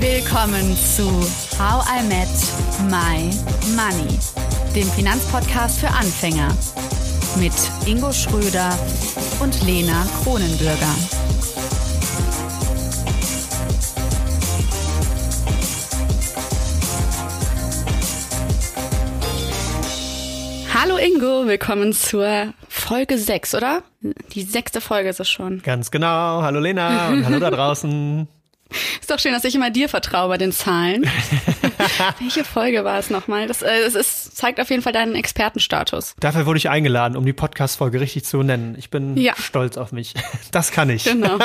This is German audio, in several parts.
Willkommen zu How I Met My Money, dem Finanzpodcast für Anfänger mit Ingo Schröder und Lena Kronenbürger. Hallo Ingo, willkommen zur Folge 6, oder? Die sechste Folge ist es schon. Ganz genau. Hallo Lena und hallo da draußen. Ist doch schön, dass ich immer dir vertraue bei den Zahlen. Welche Folge war es nochmal? Das, äh, es ist, zeigt auf jeden Fall deinen Expertenstatus. Dafür wurde ich eingeladen, um die Podcast-Folge richtig zu nennen. Ich bin ja. stolz auf mich. Das kann ich. Genau.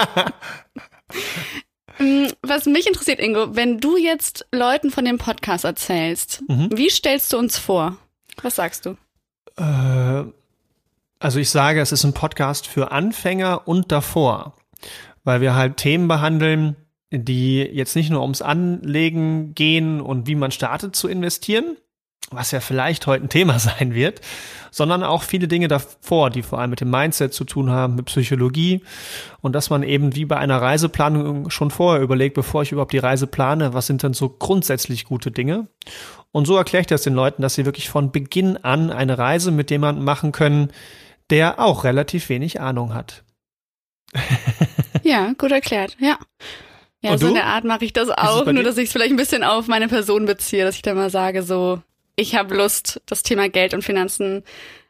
Mm, was mich interessiert, Ingo, wenn du jetzt Leuten von dem Podcast erzählst, mhm. wie stellst du uns vor? Was sagst du? Äh, also ich sage, es ist ein Podcast für Anfänger und davor, weil wir halt Themen behandeln, die jetzt nicht nur ums Anlegen gehen und wie man startet zu investieren, was ja vielleicht heute ein Thema sein wird, sondern auch viele Dinge davor, die vor allem mit dem Mindset zu tun haben, mit Psychologie und dass man eben wie bei einer Reiseplanung schon vorher überlegt, bevor ich überhaupt die Reise plane, was sind denn so grundsätzlich gute Dinge. Und so erkläre ich das den Leuten, dass sie wirklich von Beginn an eine Reise mit jemandem machen können, der auch relativ wenig Ahnung hat. ja, gut erklärt, ja. Ja, Und so in der Art mache ich das auch, nur dass ich es vielleicht ein bisschen auf meine Person beziehe, dass ich dann mal sage, so, ich habe Lust, das Thema Geld und Finanzen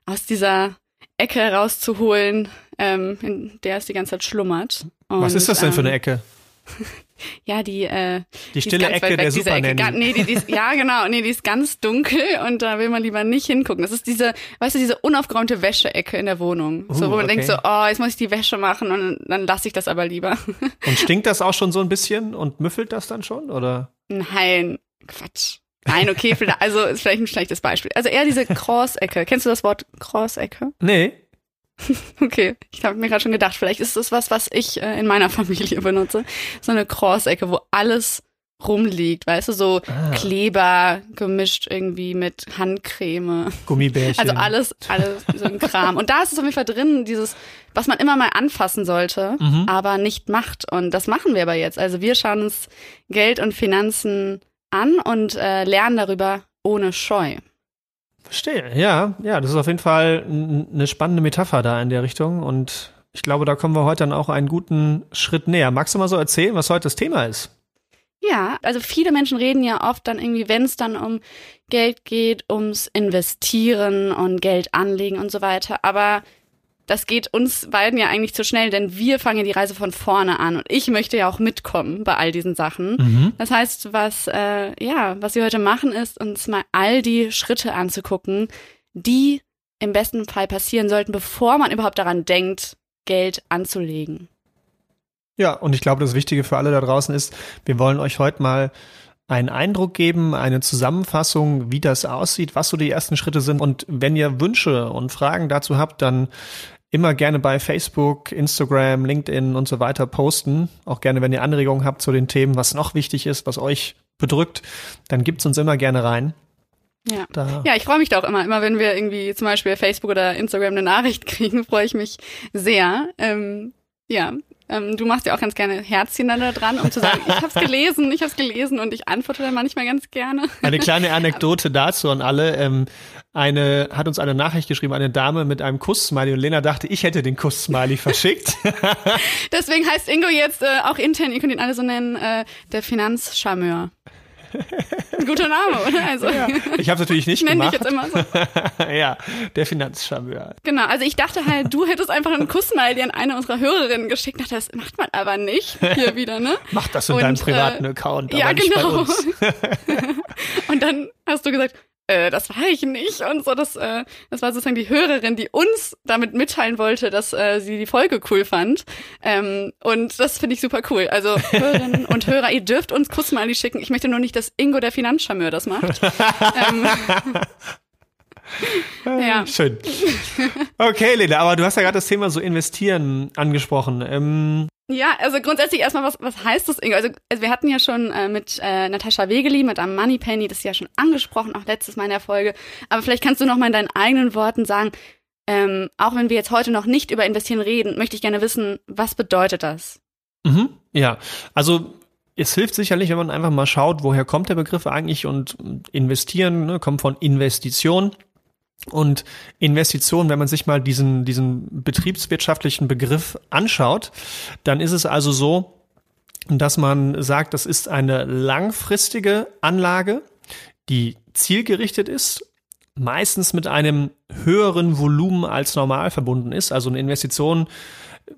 aus dieser Ecke herauszuholen, ähm, in der es die ganze Zeit schlummert. Und, Was ist das denn für eine ähm, Ecke? ja, die äh, die stille die Ecke der Super Ecke. Gar, nee, die, die ist, ja genau, nee, die ist ganz dunkel und da will man lieber nicht hingucken. Das ist diese, weißt du, diese unaufgeräumte Wäscheecke in der Wohnung, uh, so wo man okay. denkt so, oh, jetzt muss ich die Wäsche machen und dann lasse ich das aber lieber. und stinkt das auch schon so ein bisschen und müffelt das dann schon oder? Nein, Quatsch. Nein, okay, also ist vielleicht ein schlechtes Beispiel. Also eher diese Cross-Ecke. Kennst du das Wort Cross-Ecke? Nee. Okay, ich habe mir gerade schon gedacht, vielleicht ist das was, was ich äh, in meiner Familie benutze. So eine Cross-Ecke, wo alles rumliegt, weißt du, so ah. Kleber gemischt irgendwie mit Handcreme. Gummibärchen. Also alles, alles so ein Kram. Und da ist es auf jeden Fall drin, dieses, was man immer mal anfassen sollte, mhm. aber nicht macht. Und das machen wir aber jetzt. Also wir schauen uns Geld und Finanzen an und äh, lernen darüber ohne Scheu. Verstehe, ja, ja, das ist auf jeden Fall eine spannende Metapher da in der Richtung und ich glaube, da kommen wir heute dann auch einen guten Schritt näher. Magst du mal so erzählen, was heute das Thema ist? Ja, also viele Menschen reden ja oft dann irgendwie, wenn es dann um Geld geht, ums Investieren und Geld anlegen und so weiter. Aber das geht uns beiden ja eigentlich zu schnell, denn wir fangen ja die Reise von vorne an und ich möchte ja auch mitkommen bei all diesen Sachen. Mhm. Das heißt, was äh, ja, was wir heute machen, ist uns mal all die Schritte anzugucken, die im besten Fall passieren sollten, bevor man überhaupt daran denkt, Geld anzulegen. Ja, und ich glaube, das Wichtige für alle da draußen ist, wir wollen euch heute mal einen Eindruck geben, eine Zusammenfassung, wie das aussieht, was so die ersten Schritte sind. Und wenn ihr Wünsche und Fragen dazu habt, dann immer gerne bei Facebook, Instagram, LinkedIn und so weiter posten. Auch gerne, wenn ihr Anregungen habt zu den Themen, was noch wichtig ist, was euch bedrückt, dann gibt's uns immer gerne rein. Ja, da. ja ich freue mich da auch immer. Immer wenn wir irgendwie zum Beispiel Facebook oder Instagram eine Nachricht kriegen, freue ich mich sehr. Ähm, ja, ähm, du machst ja auch ganz gerne Herzchen da dran, um zu sagen, ich habe es gelesen, ich habe es gelesen und ich antworte dann manchmal ganz gerne. Eine kleine Anekdote dazu an alle. Ähm, eine hat uns eine Nachricht geschrieben, eine Dame mit einem Kuss-Smiley und Lena dachte, ich hätte den Kuss-Smiley verschickt. Deswegen heißt Ingo jetzt äh, auch intern, ihr könnt ihn alle so nennen, äh, der Finanzcharmeur. Guter Name, oder? Also, ja, ich habe natürlich nicht gemacht. Ich jetzt immer so. ja, der Finanzcharmeur. Genau, also ich dachte halt, du hättest einfach einen Kussmail an eine unserer Hörerinnen geschickt. Dachte, das macht man aber nicht hier wieder, ne? Mach das in Und, deinem privaten äh, Account, ja, aber genau. nicht bei uns. Und dann hast du gesagt, äh, das war ich nicht und so. Das, äh, das war sozusagen die Hörerin, die uns damit mitteilen wollte, dass äh, sie die Folge cool fand. Ähm, und das finde ich super cool. Also Hörerinnen und Hörer, ihr dürft uns Kussmali schicken. Ich möchte nur nicht, dass Ingo der Finanzcharmeur das macht. ähm, ja. Schön. Okay, Lena, aber du hast ja gerade das Thema so investieren angesprochen. Ähm, ja, also grundsätzlich erstmal, was, was heißt das, Ingo? Also, also wir hatten ja schon äh, mit äh, Natascha Wegeli, mit einem Moneypenny, das ist ja schon angesprochen, auch letztes Mal in der Folge. Aber vielleicht kannst du noch mal in deinen eigenen Worten sagen, ähm, auch wenn wir jetzt heute noch nicht über Investieren reden, möchte ich gerne wissen, was bedeutet das? Mhm, ja, also es hilft sicherlich, wenn man einfach mal schaut, woher kommt der Begriff eigentlich und investieren, ne, kommt von Investition. Und Investition, wenn man sich mal diesen, diesen betriebswirtschaftlichen Begriff anschaut, dann ist es also so, dass man sagt, das ist eine langfristige Anlage, die zielgerichtet ist, meistens mit einem höheren Volumen als normal verbunden ist. Also eine Investition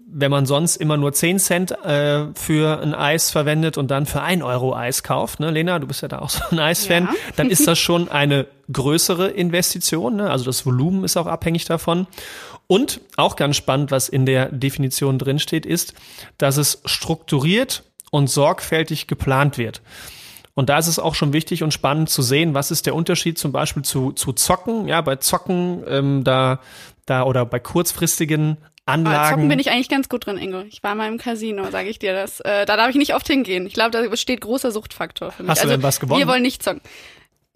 wenn man sonst immer nur 10 Cent äh, für ein Eis verwendet und dann für ein Euro Eis kauft, ne, Lena, du bist ja da auch so ein Eisfan, ja. dann ist das schon eine größere Investition. Ne? Also das Volumen ist auch abhängig davon. Und auch ganz spannend, was in der Definition drinsteht, ist, dass es strukturiert und sorgfältig geplant wird. Und da ist es auch schon wichtig und spannend zu sehen, was ist der Unterschied zum Beispiel zu, zu Zocken. Ja, bei Zocken, ähm, da, da oder bei kurzfristigen Anlagen. Zocken bin ich eigentlich ganz gut drin, Ingo. Ich war mal im Casino, sage ich dir das. Äh, da darf ich nicht oft hingehen. Ich glaube, da besteht großer Suchtfaktor für mich. Hast du also, denn was gewonnen? Wir wollen nicht zocken.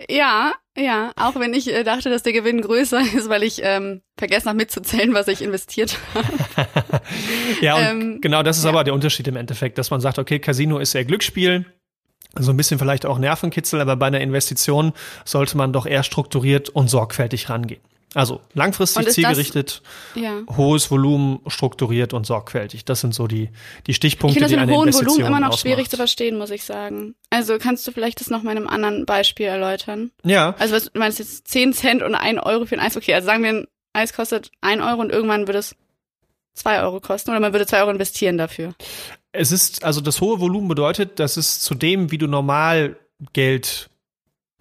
Ja, ja, auch wenn ich äh, dachte, dass der Gewinn größer ist, weil ich ähm, vergessen habe mitzuzählen, was ich investiert habe. ja, und ähm, genau das ist ja. aber der Unterschied im Endeffekt, dass man sagt, okay, Casino ist eher Glücksspiel, so ein bisschen vielleicht auch Nervenkitzel, aber bei einer Investition sollte man doch eher strukturiert und sorgfältig rangehen. Also langfristig zielgerichtet, das, ja. hohes Volumen, strukturiert und sorgfältig. Das sind so die, die Stichpunkte, ich die eine hohen Investition Volumen immer noch ausmacht. schwierig zu verstehen, muss ich sagen. Also kannst du vielleicht das noch mal in einem anderen Beispiel erläutern? Ja. Also was, du meinst jetzt 10 Cent und 1 Euro für ein Eis? Okay, also sagen wir, ein Eis kostet 1 Euro und irgendwann würde es 2 Euro kosten oder man würde 2 Euro investieren dafür? Es ist, also das hohe Volumen bedeutet, dass es zu dem, wie du normal Geld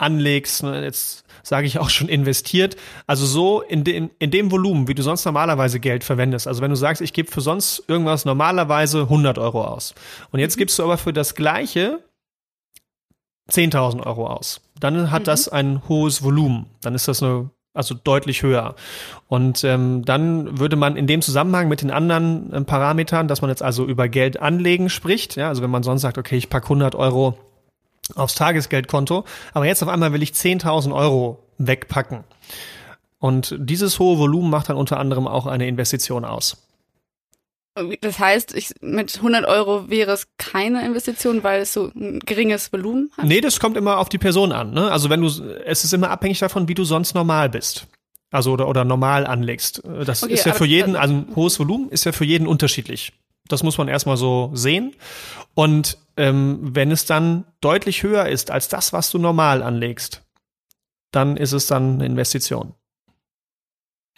anlegst, ne, jetzt sage ich auch schon investiert, also so in, den, in dem Volumen, wie du sonst normalerweise Geld verwendest. Also wenn du sagst, ich gebe für sonst irgendwas normalerweise 100 Euro aus und jetzt mhm. gibst du aber für das gleiche 10.000 Euro aus, dann hat mhm. das ein hohes Volumen. Dann ist das eine also deutlich höher. Und ähm, dann würde man in dem Zusammenhang mit den anderen äh, Parametern, dass man jetzt also über Geld anlegen spricht, ja, also wenn man sonst sagt, okay, ich pack 100 Euro aufs Tagesgeldkonto, aber jetzt auf einmal will ich 10.000 Euro wegpacken. Und dieses hohe Volumen macht dann unter anderem auch eine Investition aus. Das heißt, ich, mit 100 Euro wäre es keine Investition, weil es so ein geringes Volumen hat? Nee, das kommt immer auf die Person an. Ne? Also wenn du, es ist immer abhängig davon, wie du sonst normal bist. Also oder, oder normal anlegst. Das okay, ist ja für jeden, also ein hohes Volumen ist ja für jeden unterschiedlich. Das muss man erstmal so sehen. Und ähm, wenn es dann deutlich höher ist als das, was du normal anlegst, dann ist es dann eine Investition.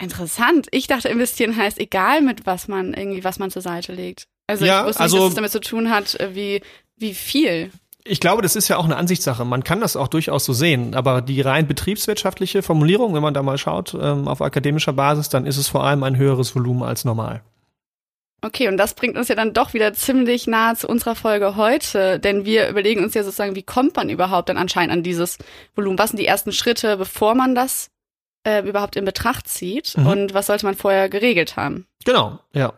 Interessant. Ich dachte, investieren heißt egal mit was man irgendwie, was man zur Seite legt. Also ja, ich wusste also, nicht, dass es damit zu tun hat, äh, wie, wie viel. Ich glaube, das ist ja auch eine Ansichtssache. Man kann das auch durchaus so sehen. Aber die rein betriebswirtschaftliche Formulierung, wenn man da mal schaut, ähm, auf akademischer Basis, dann ist es vor allem ein höheres Volumen als normal. Okay, und das bringt uns ja dann doch wieder ziemlich nahe zu unserer Folge heute, denn wir überlegen uns ja sozusagen, wie kommt man überhaupt dann anscheinend an dieses Volumen? Was sind die ersten Schritte, bevor man das äh, überhaupt in Betracht zieht? Mhm. Und was sollte man vorher geregelt haben? Genau, ja.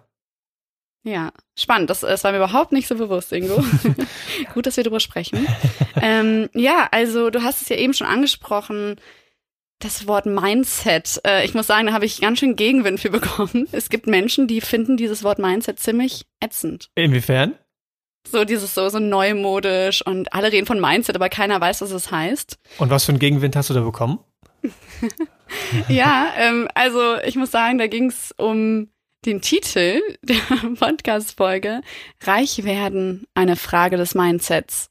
Ja, spannend. Das, das war mir überhaupt nicht so bewusst, Ingo. Gut, dass wir darüber sprechen. ähm, ja, also du hast es ja eben schon angesprochen das Wort Mindset. Äh, ich muss sagen, da habe ich ganz schön Gegenwind für bekommen. Es gibt Menschen, die finden dieses Wort Mindset ziemlich ätzend. Inwiefern? So dieses so, so neumodisch und alle reden von Mindset, aber keiner weiß, was es heißt. Und was für einen Gegenwind hast du da bekommen? ja, ähm, also ich muss sagen, da ging es um den Titel der Podcast-Folge Reich werden, eine Frage des Mindsets.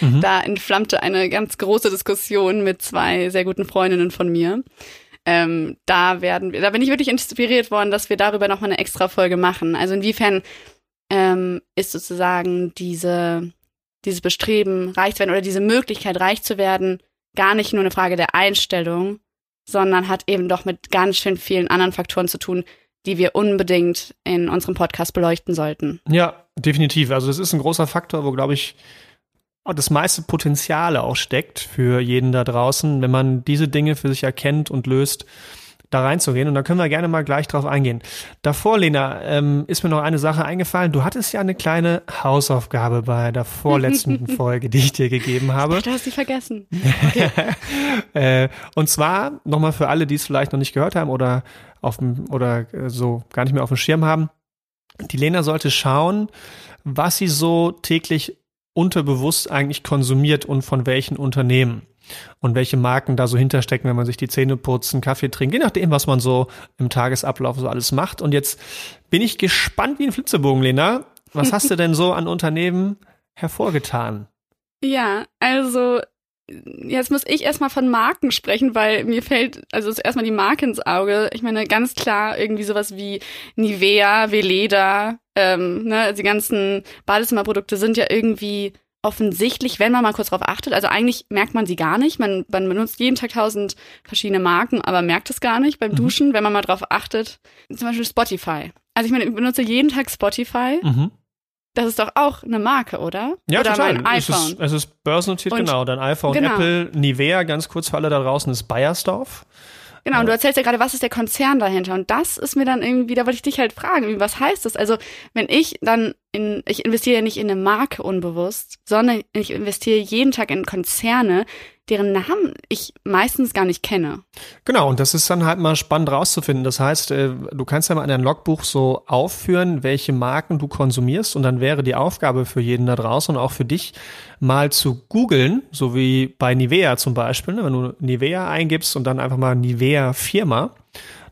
Mhm. Da entflammte eine ganz große Diskussion mit zwei sehr guten Freundinnen von mir. Ähm, da werden wir, da bin ich wirklich inspiriert worden, dass wir darüber nochmal eine extra Folge machen. Also inwiefern ähm, ist sozusagen diese, dieses Bestreben, reich zu werden oder diese Möglichkeit, reich zu werden, gar nicht nur eine Frage der Einstellung, sondern hat eben doch mit ganz schön vielen anderen Faktoren zu tun, die wir unbedingt in unserem Podcast beleuchten sollten. Ja, definitiv. Also das ist ein großer Faktor, wo, glaube ich, das meiste Potenzial auch steckt für jeden da draußen, wenn man diese Dinge für sich erkennt und löst, da reinzugehen. Und da können wir gerne mal gleich drauf eingehen. Davor, Lena, ähm, ist mir noch eine Sache eingefallen. Du hattest ja eine kleine Hausaufgabe bei der vorletzten Folge, die ich dir gegeben habe. Ach, du hast sie vergessen. Okay. äh, und zwar, nochmal für alle, die es vielleicht noch nicht gehört haben oder auf dem, oder äh, so gar nicht mehr auf dem Schirm haben. Die Lena sollte schauen, was sie so täglich unterbewusst eigentlich konsumiert und von welchen Unternehmen und welche Marken da so hinterstecken, wenn man sich die Zähne putzt, einen Kaffee trinkt, je nachdem, was man so im Tagesablauf so alles macht. Und jetzt bin ich gespannt wie ein Flitzebogen, Lena. Was hast du denn so an Unternehmen hervorgetan? Ja, also jetzt muss ich erstmal von Marken sprechen, weil mir fällt, also ist erstmal die Marke ins Auge. Ich meine, ganz klar irgendwie sowas wie Nivea, Veleda, ähm, ne, die ganzen Badezimmerprodukte sind ja irgendwie offensichtlich, wenn man mal kurz drauf achtet. Also eigentlich merkt man sie gar nicht. Man, man benutzt jeden Tag tausend verschiedene Marken, aber merkt es gar nicht beim mhm. Duschen, wenn man mal drauf achtet. Zum Beispiel Spotify. Also ich meine, ich benutze jeden Tag Spotify. Mhm. Das ist doch auch eine Marke, oder? Ja, oder total. mein iPhone. Es ist, es ist börsennotiert, und, genau. Dein iPhone, genau. Apple, Nivea, ganz kurz für alle da draußen, ist Bayersdorf. Genau, und du erzählst ja gerade, was ist der Konzern dahinter? Und das ist mir dann irgendwie, da wollte ich dich halt fragen, was heißt das? Also, wenn ich dann in, ich investiere ja nicht in eine Marke unbewusst, sondern ich investiere jeden Tag in Konzerne, deren Namen ich meistens gar nicht kenne. Genau, und das ist dann halt mal spannend rauszufinden. Das heißt, äh, du kannst ja mal in dein Logbuch so aufführen, welche Marken du konsumierst und dann wäre die Aufgabe für jeden da draußen und auch für dich mal zu googeln, so wie bei Nivea zum Beispiel, ne? wenn du Nivea eingibst und dann einfach mal Nivea Firma,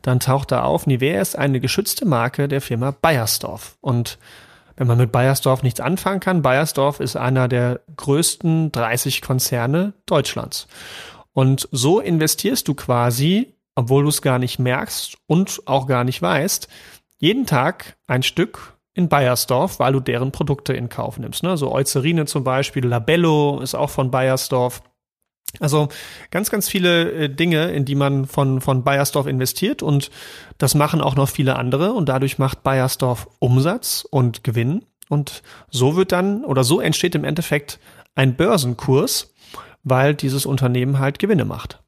dann taucht da auf, Nivea ist eine geschützte Marke der Firma Bayersdorf und wenn man mit Bayersdorf nichts anfangen kann, Bayersdorf ist einer der größten 30 Konzerne Deutschlands. Und so investierst du quasi, obwohl du es gar nicht merkst und auch gar nicht weißt, jeden Tag ein Stück in Bayersdorf, weil du deren Produkte in Kauf nimmst. Ne? So Eucerine zum Beispiel, Labello ist auch von Bayersdorf. Also ganz, ganz viele äh, Dinge, in die man von, von Bayersdorf investiert und das machen auch noch viele andere und dadurch macht Bayersdorf Umsatz und Gewinn und so wird dann oder so entsteht im Endeffekt ein Börsenkurs, weil dieses Unternehmen halt Gewinne macht.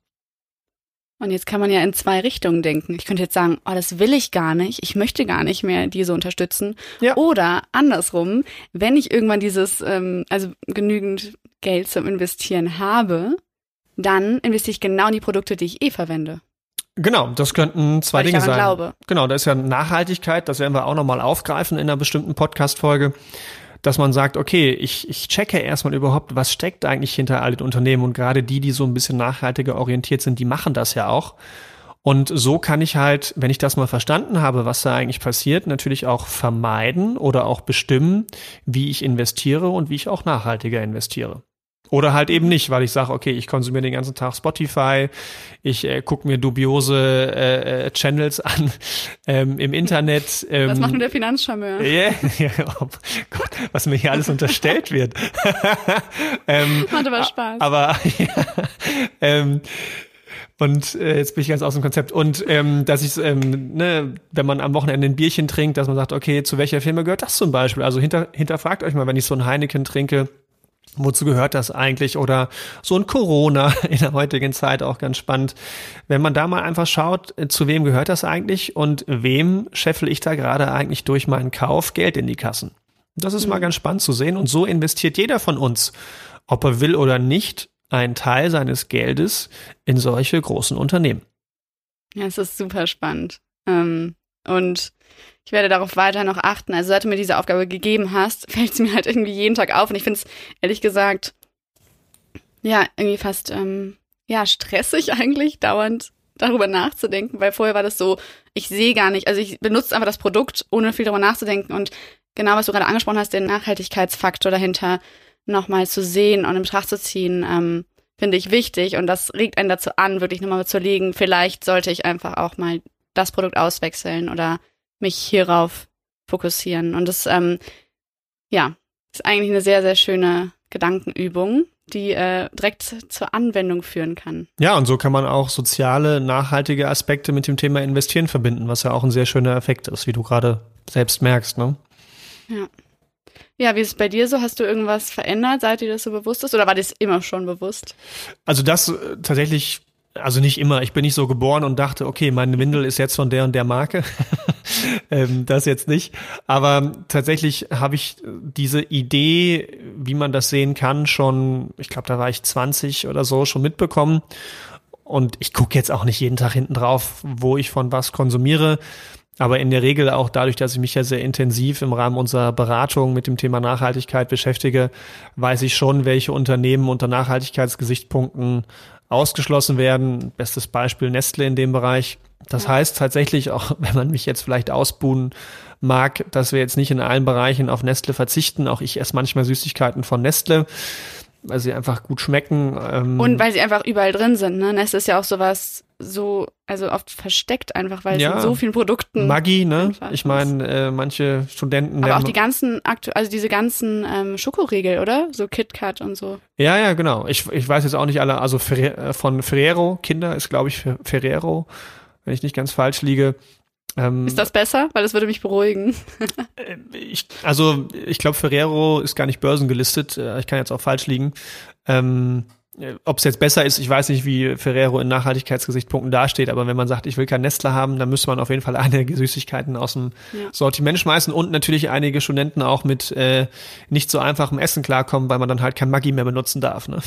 Und jetzt kann man ja in zwei Richtungen denken. Ich könnte jetzt sagen, oh, das will ich gar nicht. Ich möchte gar nicht mehr diese unterstützen. Ja. Oder andersrum, wenn ich irgendwann dieses, ähm, also genügend Geld zum Investieren habe, dann investiere ich genau in die Produkte, die ich eh verwende. Genau, das könnten zwei Weil Dinge ich sein. Glaube. Genau, da ist ja Nachhaltigkeit, das werden wir auch nochmal aufgreifen in einer bestimmten Podcast-Folge, dass man sagt, okay, ich, ich checke erstmal überhaupt, was steckt eigentlich hinter all den Unternehmen und gerade die, die so ein bisschen nachhaltiger orientiert sind, die machen das ja auch. Und so kann ich halt, wenn ich das mal verstanden habe, was da eigentlich passiert, natürlich auch vermeiden oder auch bestimmen, wie ich investiere und wie ich auch nachhaltiger investiere. Oder halt eben nicht, weil ich sage, okay, ich konsumiere den ganzen Tag Spotify, ich äh, gucke mir dubiose äh, äh, Channels an ähm, im Internet. Ähm, was macht nur der Finanzcharmeur? Yeah, ja, oh Gott, was mir hier alles unterstellt wird. ähm, Macht aber Spaß. Aber ja, ähm, und äh, jetzt bin ich ganz aus dem Konzept. Und ähm, dass ich, ähm, ne, wenn man am Wochenende ein Bierchen trinkt, dass man sagt, okay, zu welcher Firma gehört das zum Beispiel? Also hinter, hinterfragt euch mal, wenn ich so ein Heineken trinke, Wozu gehört das eigentlich? Oder so ein Corona in der heutigen Zeit auch ganz spannend. Wenn man da mal einfach schaut, äh, zu wem gehört das eigentlich und wem scheffel ich da gerade eigentlich durch meinen Kauf Geld in die Kassen? Das ist mhm. mal ganz spannend zu sehen. Und so investiert jeder von uns, ob er will oder nicht, einen Teil seines Geldes in solche großen Unternehmen. Ja, es ist super spannend. Ähm, und ich werde darauf weiter noch achten. Also seit du mir diese Aufgabe gegeben hast, fällt es mir halt irgendwie jeden Tag auf. Und ich finde es ehrlich gesagt, ja, irgendwie fast, ähm, ja, stressig eigentlich, dauernd darüber nachzudenken, weil vorher war das so, ich sehe gar nicht, also ich benutze einfach das Produkt, ohne viel darüber nachzudenken und genau, was du gerade angesprochen hast, den Nachhaltigkeitsfaktor dahinter nochmal zu sehen und in Betracht zu ziehen, ähm, finde ich wichtig und das regt einen dazu an, wirklich nochmal zu legen, vielleicht sollte ich einfach auch mal das Produkt auswechseln oder mich hierauf fokussieren. Und das, ähm, ja, ist eigentlich eine sehr, sehr schöne Gedankenübung, die äh, direkt zur Anwendung führen kann. Ja, und so kann man auch soziale, nachhaltige Aspekte mit dem Thema Investieren verbinden, was ja auch ein sehr schöner Effekt ist, wie du gerade selbst merkst, ne? Ja. Ja, wie ist es bei dir so? Hast du irgendwas verändert, seit dir das so bewusst ist? Oder war das immer schon bewusst? Also das äh, tatsächlich also nicht immer. Ich bin nicht so geboren und dachte, okay, meine Windel ist jetzt von der und der Marke. ähm, das jetzt nicht. Aber tatsächlich habe ich diese Idee, wie man das sehen kann, schon, ich glaube, da war ich 20 oder so schon mitbekommen. Und ich gucke jetzt auch nicht jeden Tag hinten drauf, wo ich von was konsumiere. Aber in der Regel auch dadurch, dass ich mich ja sehr intensiv im Rahmen unserer Beratung mit dem Thema Nachhaltigkeit beschäftige, weiß ich schon, welche Unternehmen unter Nachhaltigkeitsgesichtspunkten ausgeschlossen werden. Bestes Beispiel Nestle in dem Bereich. Das heißt tatsächlich, auch wenn man mich jetzt vielleicht ausbuhen mag, dass wir jetzt nicht in allen Bereichen auf Nestle verzichten. Auch ich esse manchmal Süßigkeiten von Nestle weil sie einfach gut schmecken. Ähm. Und weil sie einfach überall drin sind. Ne? Nestle ist ja auch sowas so, also oft versteckt einfach, weil ja. es in so vielen Produkten. Maggi, ne? Ich meine, äh, manche Studenten. Aber auch die ganzen, also diese ganzen ähm, Schokoriegel, oder? So KitKat und so. Ja, ja, genau. Ich, ich weiß jetzt auch nicht alle, also äh, von Ferrero, Kinder ist, glaube ich, Ferrero, wenn ich nicht ganz falsch liege. Ähm, ist das besser? Weil das würde mich beruhigen. Äh, ich, also ich glaube, Ferrero ist gar nicht börsengelistet. Äh, ich kann jetzt auch falsch liegen. Ähm, äh, Ob es jetzt besser ist, ich weiß nicht, wie Ferrero in Nachhaltigkeitsgesichtspunkten dasteht, aber wenn man sagt, ich will kein Nestle haben, dann müsste man auf jeden Fall einige Süßigkeiten aus dem ja. Sortiment schmeißen und natürlich einige Studenten auch mit äh, nicht so einfachem Essen klarkommen, weil man dann halt kein Maggi mehr benutzen darf. Ne?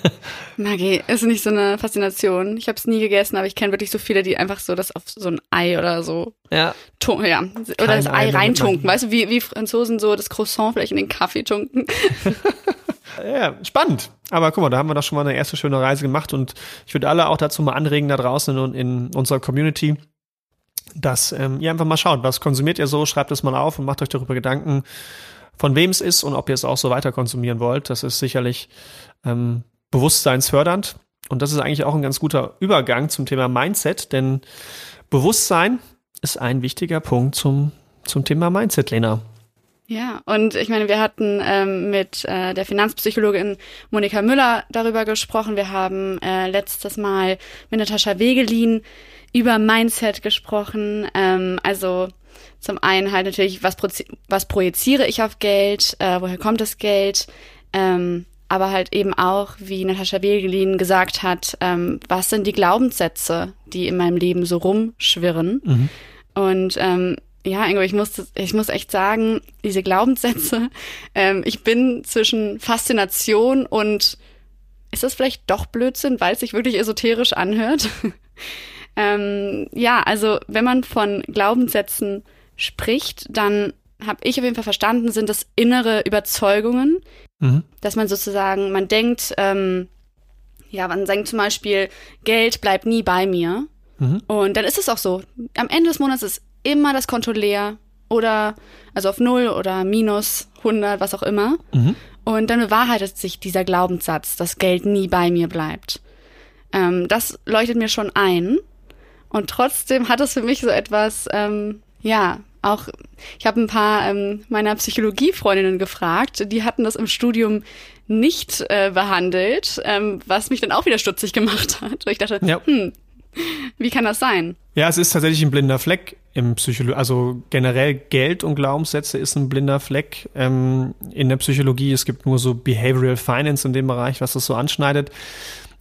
Maggi ist nicht so eine Faszination. Ich habe es nie gegessen, aber ich kenne wirklich so viele, die einfach so das auf so ein Ei oder so ja. Tun, ja. Oder kein das Ei reintunken. Weißt du, wie, wie Franzosen so das Croissant vielleicht in den Kaffee tunken. Ja, spannend. Aber guck mal, da haben wir doch schon mal eine erste schöne Reise gemacht und ich würde alle auch dazu mal anregen da draußen in, in unserer Community, dass ähm, ihr einfach mal schaut, was konsumiert ihr so, schreibt es mal auf und macht euch darüber Gedanken, von wem es ist und ob ihr es auch so weiter konsumieren wollt. Das ist sicherlich ähm, bewusstseinsfördernd. Und das ist eigentlich auch ein ganz guter Übergang zum Thema Mindset, denn Bewusstsein ist ein wichtiger Punkt zum, zum Thema Mindset, Lena. Ja, und ich meine, wir hatten ähm, mit äh, der Finanzpsychologin Monika Müller darüber gesprochen. Wir haben äh, letztes Mal mit Natascha Wegelin über Mindset gesprochen. Ähm, also zum einen halt natürlich, was, was projiziere ich auf Geld, äh, woher kommt das Geld, ähm, aber halt eben auch, wie Natascha Wegelin gesagt hat, ähm, was sind die Glaubenssätze, die in meinem Leben so rumschwirren. Mhm. Und ähm, ja, Ingo, ich muss, ich muss echt sagen, diese Glaubenssätze, ähm, ich bin zwischen Faszination und ist das vielleicht doch Blödsinn, weil es sich wirklich esoterisch anhört? ähm, ja, also wenn man von Glaubenssätzen spricht, dann habe ich auf jeden Fall verstanden, sind das innere Überzeugungen, mhm. dass man sozusagen, man denkt, ähm, ja, man denkt zum Beispiel, Geld bleibt nie bei mir. Mhm. Und dann ist es auch so. Am Ende des Monats ist immer das Konto leer oder also auf null oder minus 100, was auch immer. Mhm. Und dann bewahrheitet sich dieser Glaubenssatz, dass Geld nie bei mir bleibt. Ähm, das leuchtet mir schon ein. Und trotzdem hat es für mich so etwas, ähm, ja, auch, ich habe ein paar ähm, meiner Psychologiefreundinnen gefragt, die hatten das im Studium nicht äh, behandelt, ähm, was mich dann auch wieder stutzig gemacht hat. Ich dachte, ja. hm, wie kann das sein? Ja, es ist tatsächlich ein blinder Fleck im Psychologie. Also generell Geld und Glaubenssätze ist ein blinder Fleck ähm, in der Psychologie. Es gibt nur so Behavioral Finance in dem Bereich, was das so anschneidet.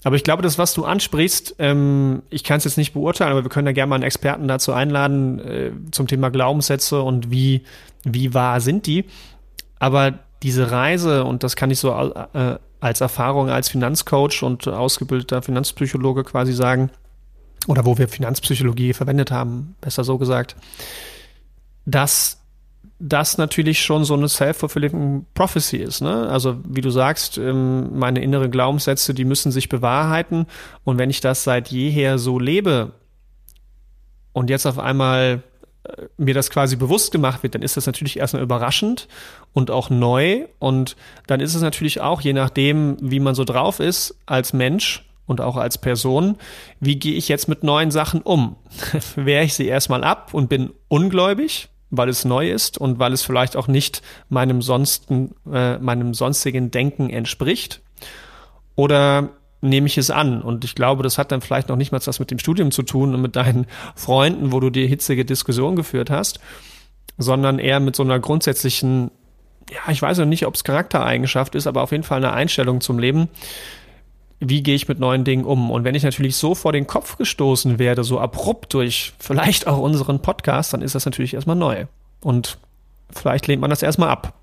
Aber ich glaube, das, was du ansprichst, ähm, ich kann es jetzt nicht beurteilen, aber wir können ja gerne mal einen Experten dazu einladen äh, zum Thema Glaubenssätze und wie, wie wahr sind die. Aber diese Reise, und das kann ich so äh, als Erfahrung als Finanzcoach und ausgebildeter Finanzpsychologe quasi sagen, oder wo wir Finanzpsychologie verwendet haben, besser so gesagt, dass das natürlich schon so eine self-fulfilling prophecy ist. Ne? Also wie du sagst, ähm, meine inneren Glaubenssätze, die müssen sich bewahrheiten. Und wenn ich das seit jeher so lebe und jetzt auf einmal äh, mir das quasi bewusst gemacht wird, dann ist das natürlich erstmal überraschend und auch neu. Und dann ist es natürlich auch, je nachdem, wie man so drauf ist als Mensch, und auch als Person, wie gehe ich jetzt mit neuen Sachen um? Wehre ich sie erstmal ab und bin ungläubig, weil es neu ist und weil es vielleicht auch nicht meinem, sonsten, äh, meinem sonstigen Denken entspricht? Oder nehme ich es an? Und ich glaube, das hat dann vielleicht noch nicht mal was mit dem Studium zu tun und mit deinen Freunden, wo du die hitzige Diskussion geführt hast, sondern eher mit so einer grundsätzlichen, ja, ich weiß noch nicht, ob es Charaktereigenschaft ist, aber auf jeden Fall eine Einstellung zum Leben, wie gehe ich mit neuen Dingen um? Und wenn ich natürlich so vor den Kopf gestoßen werde, so abrupt durch vielleicht auch unseren Podcast, dann ist das natürlich erstmal neu. Und vielleicht lehnt man das erstmal ab.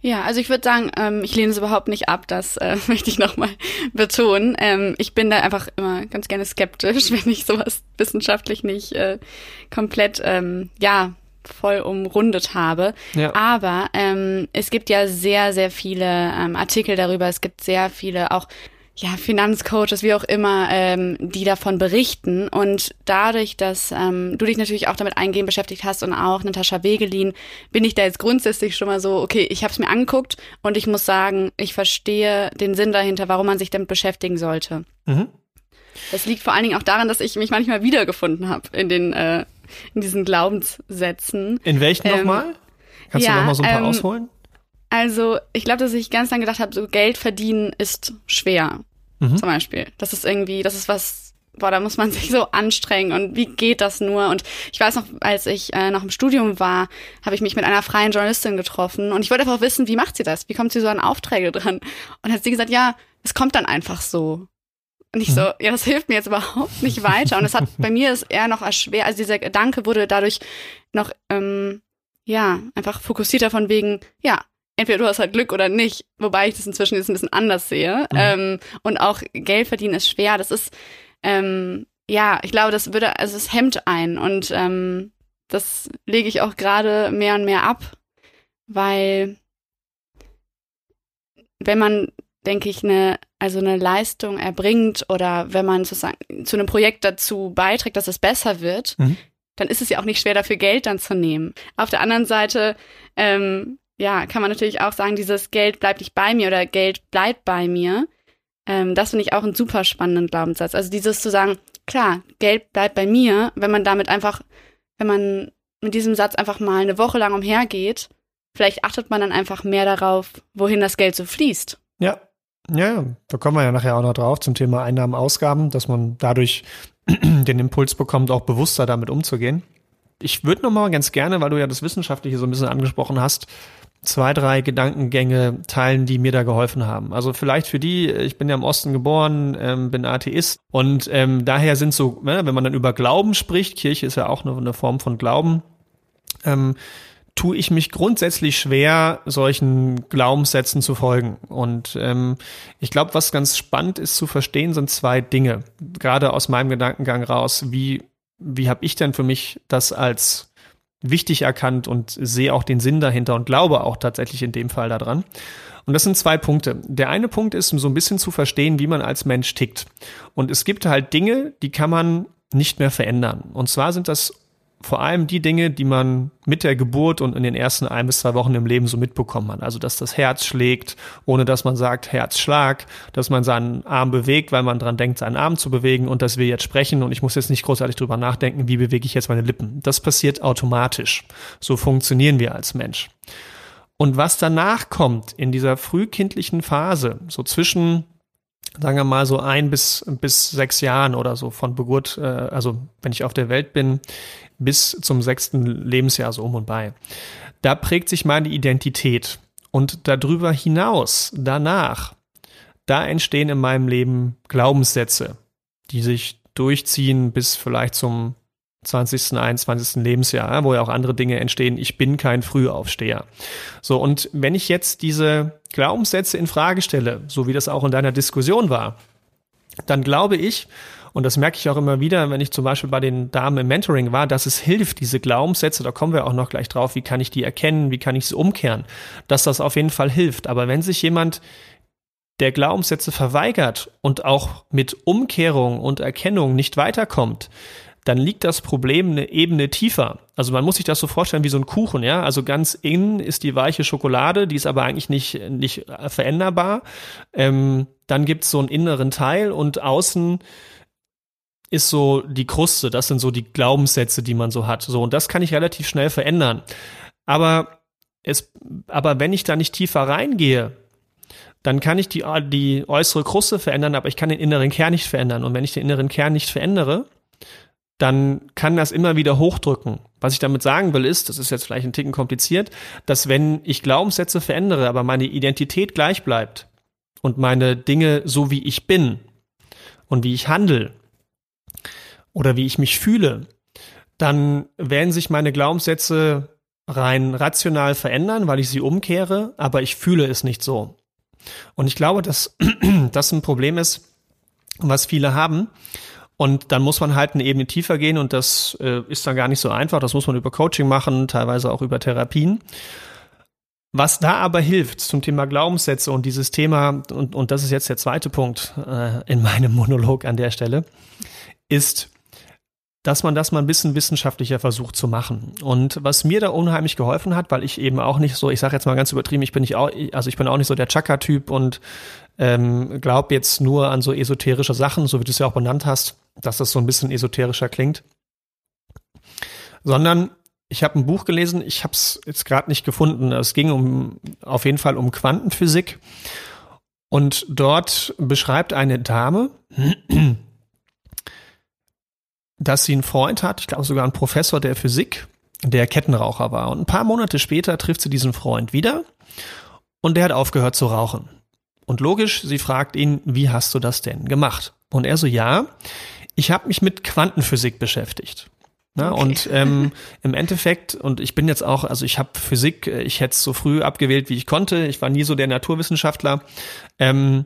Ja, also ich würde sagen, ähm, ich lehne es überhaupt nicht ab, das äh, möchte ich nochmal betonen. Ähm, ich bin da einfach immer ganz gerne skeptisch, wenn ich sowas wissenschaftlich nicht äh, komplett, ähm, ja, voll umrundet habe. Ja. Aber ähm, es gibt ja sehr, sehr viele ähm, Artikel darüber. Es gibt sehr viele auch ja, Finanzcoaches, wie auch immer, ähm, die davon berichten. Und dadurch, dass ähm, du dich natürlich auch damit eingehend beschäftigt hast und auch Natascha Wegelin, bin ich da jetzt grundsätzlich schon mal so, okay, ich habe es mir angeguckt und ich muss sagen, ich verstehe den Sinn dahinter, warum man sich damit beschäftigen sollte. Mhm. Das liegt vor allen Dingen auch daran, dass ich mich manchmal wiedergefunden habe in den äh, in diesen Glaubenssätzen. In welchen ähm, nochmal? Kannst ja, du nochmal so ein paar ähm, ausholen? Also, ich glaube, dass ich ganz lange gedacht habe, so Geld verdienen ist schwer. Mhm. Zum Beispiel. Das ist irgendwie, das ist was, boah, da muss man sich so anstrengen und wie geht das nur? Und ich weiß noch, als ich äh, noch im Studium war, habe ich mich mit einer freien Journalistin getroffen und ich wollte einfach wissen, wie macht sie das? Wie kommt sie so an Aufträge dran? Und hat sie gesagt, ja, es kommt dann einfach so. Und ich so, mhm. ja, das hilft mir jetzt überhaupt nicht weiter. Und es hat bei mir ist eher noch erschwert, also dieser Gedanke wurde dadurch noch, ähm, ja, einfach fokussierter von wegen, ja, entweder du hast halt Glück oder nicht, wobei ich das inzwischen jetzt ein bisschen anders sehe. Mhm. Ähm, und auch Geld verdienen ist schwer. Das ist, ähm, ja, ich glaube, das würde, also es hemmt ein. Und ähm, das lege ich auch gerade mehr und mehr ab, weil wenn man denke ich, eine, also eine Leistung erbringt oder wenn man sozusagen zu einem Projekt dazu beiträgt, dass es besser wird, mhm. dann ist es ja auch nicht schwer, dafür Geld dann zu nehmen. Auf der anderen Seite, ähm, ja, kann man natürlich auch sagen, dieses Geld bleibt nicht bei mir oder Geld bleibt bei mir. Ähm, das finde ich auch einen super spannenden Glaubenssatz. Also dieses zu sagen, klar, Geld bleibt bei mir, wenn man damit einfach, wenn man mit diesem Satz einfach mal eine Woche lang umhergeht, vielleicht achtet man dann einfach mehr darauf, wohin das Geld so fließt. Ja, ja, da kommen wir ja nachher auch noch drauf zum Thema Einnahmen, Ausgaben, dass man dadurch den Impuls bekommt, auch bewusster damit umzugehen. Ich würde noch mal ganz gerne, weil du ja das Wissenschaftliche so ein bisschen angesprochen hast, zwei, drei Gedankengänge teilen, die mir da geholfen haben. Also vielleicht für die, ich bin ja im Osten geboren, ähm, bin Atheist und ähm, daher sind so, ne, wenn man dann über Glauben spricht, Kirche ist ja auch eine, eine Form von Glauben, ähm, tue ich mich grundsätzlich schwer, solchen Glaubenssätzen zu folgen. Und ähm, ich glaube, was ganz spannend ist zu verstehen, sind zwei Dinge. Gerade aus meinem Gedankengang raus, wie, wie habe ich denn für mich das als wichtig erkannt und sehe auch den Sinn dahinter und glaube auch tatsächlich in dem Fall daran. Und das sind zwei Punkte. Der eine Punkt ist, um so ein bisschen zu verstehen, wie man als Mensch tickt. Und es gibt halt Dinge, die kann man nicht mehr verändern. Und zwar sind das vor allem die Dinge, die man mit der Geburt und in den ersten ein bis zwei Wochen im Leben so mitbekommen hat. Also, dass das Herz schlägt, ohne dass man sagt Herzschlag, dass man seinen Arm bewegt, weil man dran denkt, seinen Arm zu bewegen und dass wir jetzt sprechen und ich muss jetzt nicht großartig drüber nachdenken, wie bewege ich jetzt meine Lippen. Das passiert automatisch. So funktionieren wir als Mensch. Und was danach kommt in dieser frühkindlichen Phase, so zwischen sagen wir mal so ein bis, bis sechs Jahren oder so von Geburt, äh, also wenn ich auf der Welt bin, bis zum sechsten Lebensjahr so um und bei. Da prägt sich meine Identität. Und darüber hinaus, danach, da entstehen in meinem Leben Glaubenssätze, die sich durchziehen bis vielleicht zum 20., 21. Lebensjahr, wo ja auch andere Dinge entstehen. Ich bin kein Frühaufsteher. So, und wenn ich jetzt diese Glaubenssätze in Frage stelle, so wie das auch in deiner Diskussion war, dann glaube ich, und das merke ich auch immer wieder, wenn ich zum Beispiel bei den Damen im Mentoring war, dass es hilft, diese Glaubenssätze, da kommen wir auch noch gleich drauf, wie kann ich die erkennen, wie kann ich sie umkehren, dass das auf jeden Fall hilft. Aber wenn sich jemand der Glaubenssätze verweigert und auch mit Umkehrung und Erkennung nicht weiterkommt, dann liegt das Problem eine Ebene tiefer. Also man muss sich das so vorstellen wie so ein Kuchen, ja. Also ganz innen ist die weiche Schokolade, die ist aber eigentlich nicht, nicht veränderbar. Ähm, dann gibt es so einen inneren Teil und außen ist so die Kruste, das sind so die Glaubenssätze, die man so hat. So, und das kann ich relativ schnell verändern. Aber es, aber wenn ich da nicht tiefer reingehe, dann kann ich die, die äußere Kruste verändern, aber ich kann den inneren Kern nicht verändern. Und wenn ich den inneren Kern nicht verändere, dann kann das immer wieder hochdrücken. Was ich damit sagen will, ist, das ist jetzt vielleicht ein Ticken kompliziert, dass wenn ich Glaubenssätze verändere, aber meine Identität gleich bleibt und meine Dinge so wie ich bin und wie ich handle, oder wie ich mich fühle, dann werden sich meine Glaubenssätze rein rational verändern, weil ich sie umkehre, aber ich fühle es nicht so. Und ich glaube, dass das ein Problem ist, was viele haben. Und dann muss man halt eine Ebene tiefer gehen und das äh, ist dann gar nicht so einfach. Das muss man über Coaching machen, teilweise auch über Therapien. Was da aber hilft zum Thema Glaubenssätze und dieses Thema, und, und das ist jetzt der zweite Punkt äh, in meinem Monolog an der Stelle, ist, dass man das mal ein bisschen wissenschaftlicher versucht zu machen. Und was mir da unheimlich geholfen hat, weil ich eben auch nicht so, ich sage jetzt mal ganz übertrieben, ich bin nicht auch, also ich bin auch nicht so der Chakra-Typ und ähm, glaube jetzt nur an so esoterische Sachen, so wie du es ja auch benannt hast, dass das so ein bisschen esoterischer klingt, sondern ich habe ein Buch gelesen, ich habe es jetzt gerade nicht gefunden. Es ging um auf jeden Fall um Quantenphysik. Und dort beschreibt eine Dame, dass sie einen Freund hat, ich glaube sogar einen Professor der Physik, der Kettenraucher war. Und ein paar Monate später trifft sie diesen Freund wieder und der hat aufgehört zu rauchen. Und logisch, sie fragt ihn, wie hast du das denn gemacht? Und er so, ja, ich habe mich mit Quantenphysik beschäftigt. Na, okay. Und ähm, im Endeffekt, und ich bin jetzt auch, also ich habe Physik, äh, ich hätte es so früh abgewählt, wie ich konnte. Ich war nie so der Naturwissenschaftler. Ähm,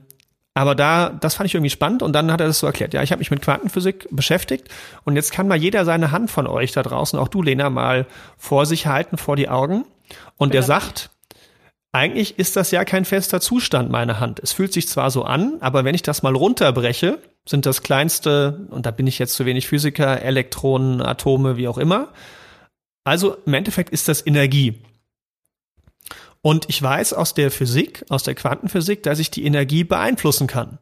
aber da, das fand ich irgendwie spannend und dann hat er das so erklärt. Ja, ich habe mich mit Quantenphysik beschäftigt und jetzt kann mal jeder seine Hand von euch da draußen, auch du, Lena, mal vor sich halten, vor die Augen. Und der sagt, eigentlich ist das ja kein fester Zustand, meine Hand. Es fühlt sich zwar so an, aber wenn ich das mal runterbreche, sind das kleinste, und da bin ich jetzt zu wenig Physiker, Elektronen, Atome, wie auch immer. Also im Endeffekt ist das Energie. Und ich weiß aus der Physik, aus der Quantenphysik, dass ich die Energie beeinflussen kann.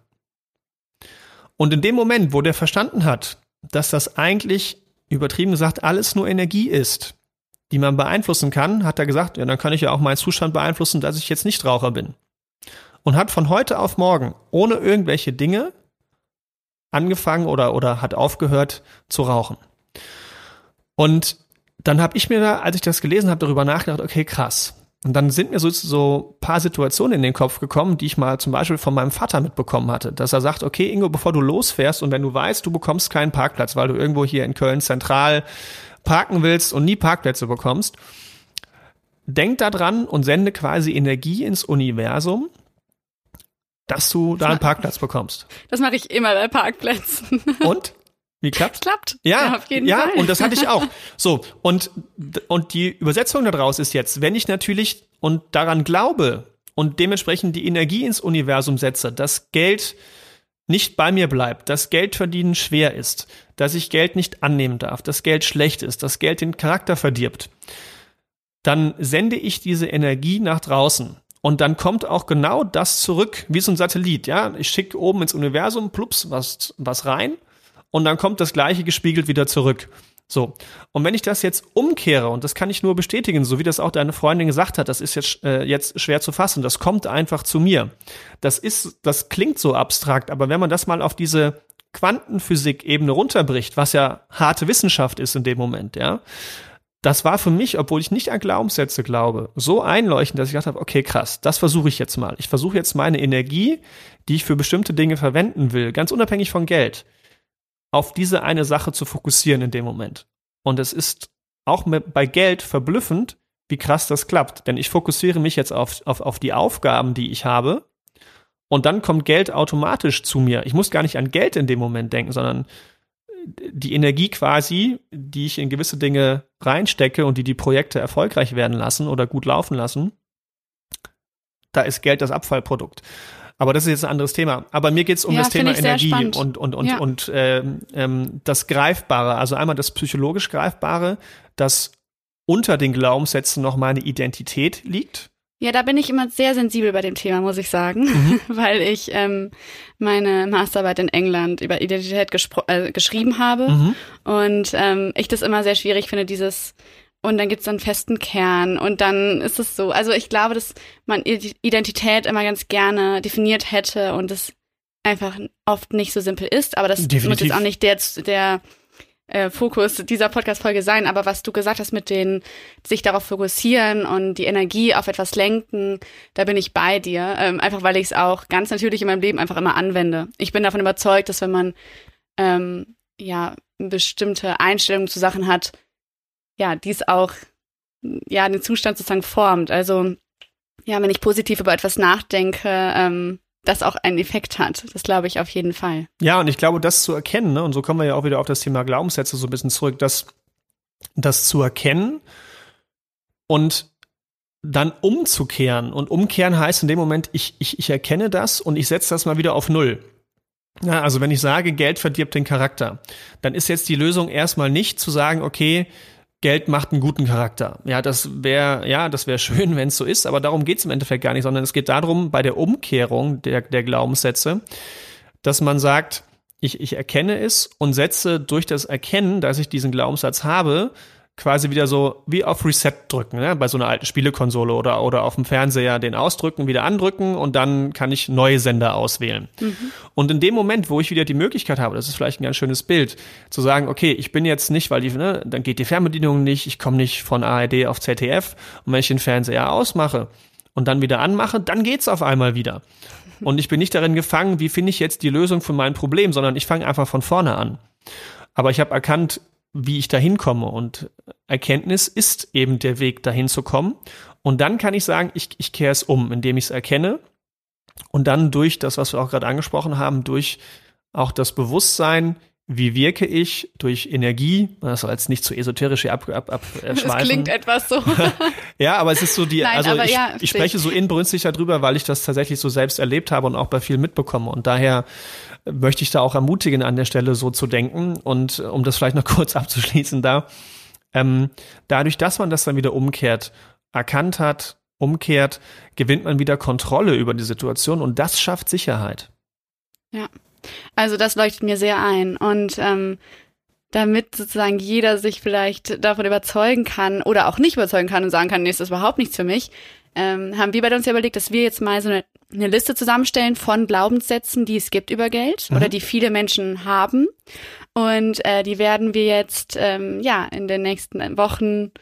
Und in dem Moment, wo der verstanden hat, dass das eigentlich übertrieben gesagt alles nur Energie ist, die man beeinflussen kann, hat er gesagt, ja, dann kann ich ja auch meinen Zustand beeinflussen, dass ich jetzt nicht Raucher bin. Und hat von heute auf morgen ohne irgendwelche Dinge angefangen oder, oder hat aufgehört zu rauchen. Und dann habe ich mir da, als ich das gelesen habe, darüber nachgedacht, okay, krass. Und dann sind mir so, so paar Situationen in den Kopf gekommen, die ich mal zum Beispiel von meinem Vater mitbekommen hatte, dass er sagt, okay, Ingo, bevor du losfährst und wenn du weißt, du bekommst keinen Parkplatz, weil du irgendwo hier in Köln zentral parken willst und nie Parkplätze bekommst, denk da dran und sende quasi Energie ins Universum, dass du da einen Parkplatz bekommst. Das mache ich immer bei Parkplätzen. Und? Wie klappt's? Klappt. Ja, ja, auf jeden ja Fall. und das hatte ich auch. So, und, und die Übersetzung daraus ist jetzt, wenn ich natürlich und daran glaube und dementsprechend die Energie ins Universum setze, dass Geld nicht bei mir bleibt, dass Geld verdienen schwer ist, dass ich Geld nicht annehmen darf, dass Geld schlecht ist, dass Geld den Charakter verdirbt, dann sende ich diese Energie nach draußen. Und dann kommt auch genau das zurück, wie so ein Satellit, ja. Ich schicke oben ins Universum, plups, was, was rein. Und dann kommt das Gleiche gespiegelt wieder zurück. So. Und wenn ich das jetzt umkehre, und das kann ich nur bestätigen, so wie das auch deine Freundin gesagt hat, das ist jetzt, äh, jetzt schwer zu fassen, das kommt einfach zu mir. Das ist, das klingt so abstrakt, aber wenn man das mal auf diese Quantenphysik-Ebene runterbricht, was ja harte Wissenschaft ist in dem Moment, ja, das war für mich, obwohl ich nicht an Glaubenssätze glaube, so einleuchtend, dass ich gedacht habe, okay, krass, das versuche ich jetzt mal. Ich versuche jetzt meine Energie, die ich für bestimmte Dinge verwenden will, ganz unabhängig von Geld, auf diese eine Sache zu fokussieren in dem Moment. Und es ist auch bei Geld verblüffend, wie krass das klappt. Denn ich fokussiere mich jetzt auf, auf, auf die Aufgaben, die ich habe. Und dann kommt Geld automatisch zu mir. Ich muss gar nicht an Geld in dem Moment denken, sondern die Energie quasi, die ich in gewisse Dinge reinstecke und die die Projekte erfolgreich werden lassen oder gut laufen lassen, da ist Geld das Abfallprodukt. Aber das ist jetzt ein anderes Thema. Aber mir geht es um ja, das Thema Energie und und und ja. und ähm, ähm, das Greifbare. Also einmal das psychologisch Greifbare, das unter den Glaubenssätzen noch meine Identität liegt. Ja, da bin ich immer sehr sensibel bei dem Thema, muss ich sagen, mhm. weil ich ähm, meine Masterarbeit in England über Identität äh, geschrieben habe mhm. und ähm, ich das immer sehr schwierig finde, dieses und dann gibt's einen festen Kern und dann ist es so. Also ich glaube, dass man Identität immer ganz gerne definiert hätte und es einfach oft nicht so simpel ist, aber das Definitiv. muss jetzt auch nicht der, der äh, Fokus dieser Podcast-Folge sein, aber was du gesagt hast mit den, sich darauf fokussieren und die Energie auf etwas lenken, da bin ich bei dir. Ähm, einfach weil ich es auch ganz natürlich in meinem Leben einfach immer anwende. Ich bin davon überzeugt, dass wenn man ähm, ja bestimmte Einstellungen zu Sachen hat, ja, dies auch ja den Zustand sozusagen formt. Also ja, wenn ich positiv über etwas nachdenke, ähm, das auch einen Effekt hat. Das glaube ich auf jeden Fall. Ja, und ich glaube, das zu erkennen, ne, und so kommen wir ja auch wieder auf das Thema Glaubenssätze so ein bisschen zurück, dass das zu erkennen und dann umzukehren. Und umkehren heißt in dem Moment, ich, ich, ich erkenne das und ich setze das mal wieder auf Null. Ja, also wenn ich sage, Geld verdirbt den Charakter, dann ist jetzt die Lösung erstmal nicht zu sagen, okay, Geld macht einen guten Charakter. Ja, das wäre, ja, das wäre schön, wenn es so ist, aber darum geht es im Endeffekt gar nicht, sondern es geht darum, bei der Umkehrung der, der Glaubenssätze, dass man sagt, ich, ich erkenne es und setze durch das Erkennen, dass ich diesen Glaubenssatz habe, quasi wieder so wie auf Reset drücken, ne? bei so einer alten Spielekonsole oder, oder auf dem Fernseher den ausdrücken, wieder andrücken und dann kann ich neue Sender auswählen. Mhm. Und in dem Moment, wo ich wieder die Möglichkeit habe, das ist vielleicht ein ganz schönes Bild, zu sagen, okay, ich bin jetzt nicht, weil die, ne, dann geht die Fernbedienung nicht, ich komme nicht von ARD auf ZDF und wenn ich den Fernseher ausmache und dann wieder anmache, dann geht's auf einmal wieder. Und ich bin nicht darin gefangen, wie finde ich jetzt die Lösung für mein Problem, sondern ich fange einfach von vorne an. Aber ich habe erkannt, wie ich dahin komme. Und Erkenntnis ist eben der Weg, dahin zu kommen. Und dann kann ich sagen, ich, ich kehre es um, indem ich es erkenne. Und dann durch das, was wir auch gerade angesprochen haben, durch auch das Bewusstsein, wie wirke ich durch Energie, das soll jetzt nicht zu esoterisch hier ab, ab, abschweifen. Das klingt etwas so. ja, aber es ist so die, Nein, also ich, ja, ich spreche so inbrünstig darüber, weil ich das tatsächlich so selbst erlebt habe und auch bei vielen mitbekomme. Und daher möchte ich da auch ermutigen, an der Stelle so zu denken. Und um das vielleicht noch kurz abzuschließen, da, ähm, dadurch, dass man das dann wieder umkehrt, erkannt hat, umkehrt, gewinnt man wieder Kontrolle über die Situation und das schafft Sicherheit. Ja, also das leuchtet mir sehr ein. Und ähm, damit sozusagen jeder sich vielleicht davon überzeugen kann oder auch nicht überzeugen kann und sagen kann, nee, ist das überhaupt nichts für mich, ähm, haben wir bei uns ja überlegt, dass wir jetzt mal so eine, eine Liste zusammenstellen von Glaubenssätzen, die es gibt über Geld mhm. oder die viele Menschen haben. Und äh, die werden wir jetzt ähm, ja in den nächsten Wochen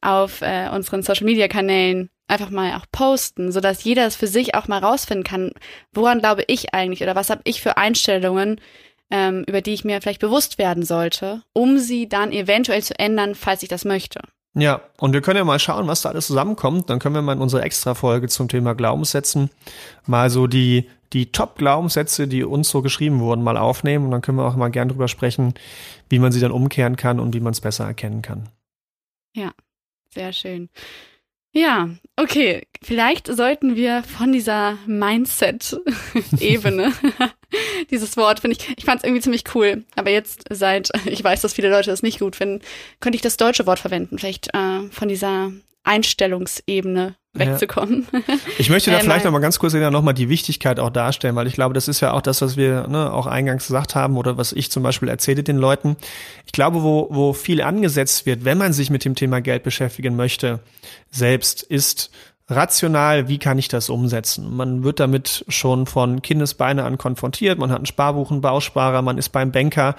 auf äh, unseren Social Media Kanälen einfach mal auch posten, so dass jeder es für sich auch mal rausfinden kann, woran glaube ich eigentlich oder was habe ich für Einstellungen, ähm, über die ich mir vielleicht bewusst werden sollte, um sie dann eventuell zu ändern, falls ich das möchte. Ja, und wir können ja mal schauen, was da alles zusammenkommt. Dann können wir mal in unserer Extra-Folge zum Thema Glaubenssätzen mal so die, die Top-Glaubenssätze, die uns so geschrieben wurden, mal aufnehmen. Und dann können wir auch mal gern drüber sprechen, wie man sie dann umkehren kann und wie man es besser erkennen kann. Ja, sehr schön. Ja, okay. Vielleicht sollten wir von dieser Mindset-Ebene, dieses Wort finde ich, ich fand es irgendwie ziemlich cool. Aber jetzt seit, ich weiß, dass viele Leute das nicht gut finden, könnte ich das deutsche Wort verwenden. Vielleicht äh, von dieser Einstellungsebene wegzukommen. Ja. Ich möchte da äh, vielleicht noch mal ganz kurz noch mal die Wichtigkeit auch darstellen, weil ich glaube, das ist ja auch das, was wir ne, auch eingangs gesagt haben oder was ich zum Beispiel erzähle den Leuten. Ich glaube, wo, wo viel angesetzt wird, wenn man sich mit dem Thema Geld beschäftigen möchte, selbst ist rational, wie kann ich das umsetzen? Man wird damit schon von Kindesbeine an konfrontiert, man hat ein Sparbuch, einen Bausparer, man ist beim Banker.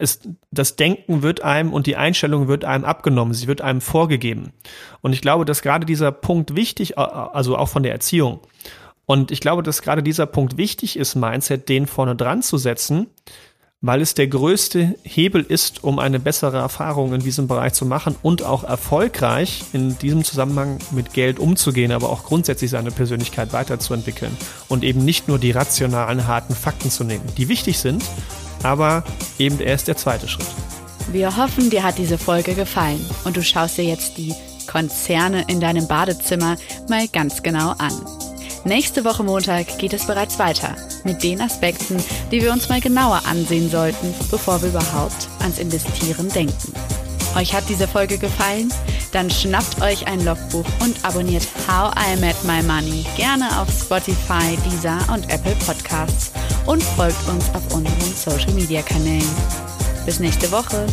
Es, das Denken wird einem und die Einstellung wird einem abgenommen, sie wird einem vorgegeben. Und ich glaube, dass gerade dieser Punkt wichtig, also auch von der Erziehung, und ich glaube, dass gerade dieser Punkt wichtig ist, Mindset, den vorne dran zu setzen, weil es der größte Hebel ist, um eine bessere Erfahrung in diesem Bereich zu machen und auch erfolgreich in diesem Zusammenhang mit Geld umzugehen, aber auch grundsätzlich seine Persönlichkeit weiterzuentwickeln und eben nicht nur die rationalen, harten Fakten zu nehmen, die wichtig sind, aber eben erst der zweite Schritt. Wir hoffen, dir hat diese Folge gefallen und du schaust dir jetzt die Konzerne in deinem Badezimmer mal ganz genau an. Nächste Woche Montag geht es bereits weiter mit den Aspekten, die wir uns mal genauer ansehen sollten, bevor wir überhaupt ans Investieren denken. Euch hat diese Folge gefallen? Dann schnappt euch ein Logbuch und abonniert How I Met My Money gerne auf Spotify, Deezer und Apple Podcasts und folgt uns auf unseren Social Media Kanälen. Bis nächste Woche.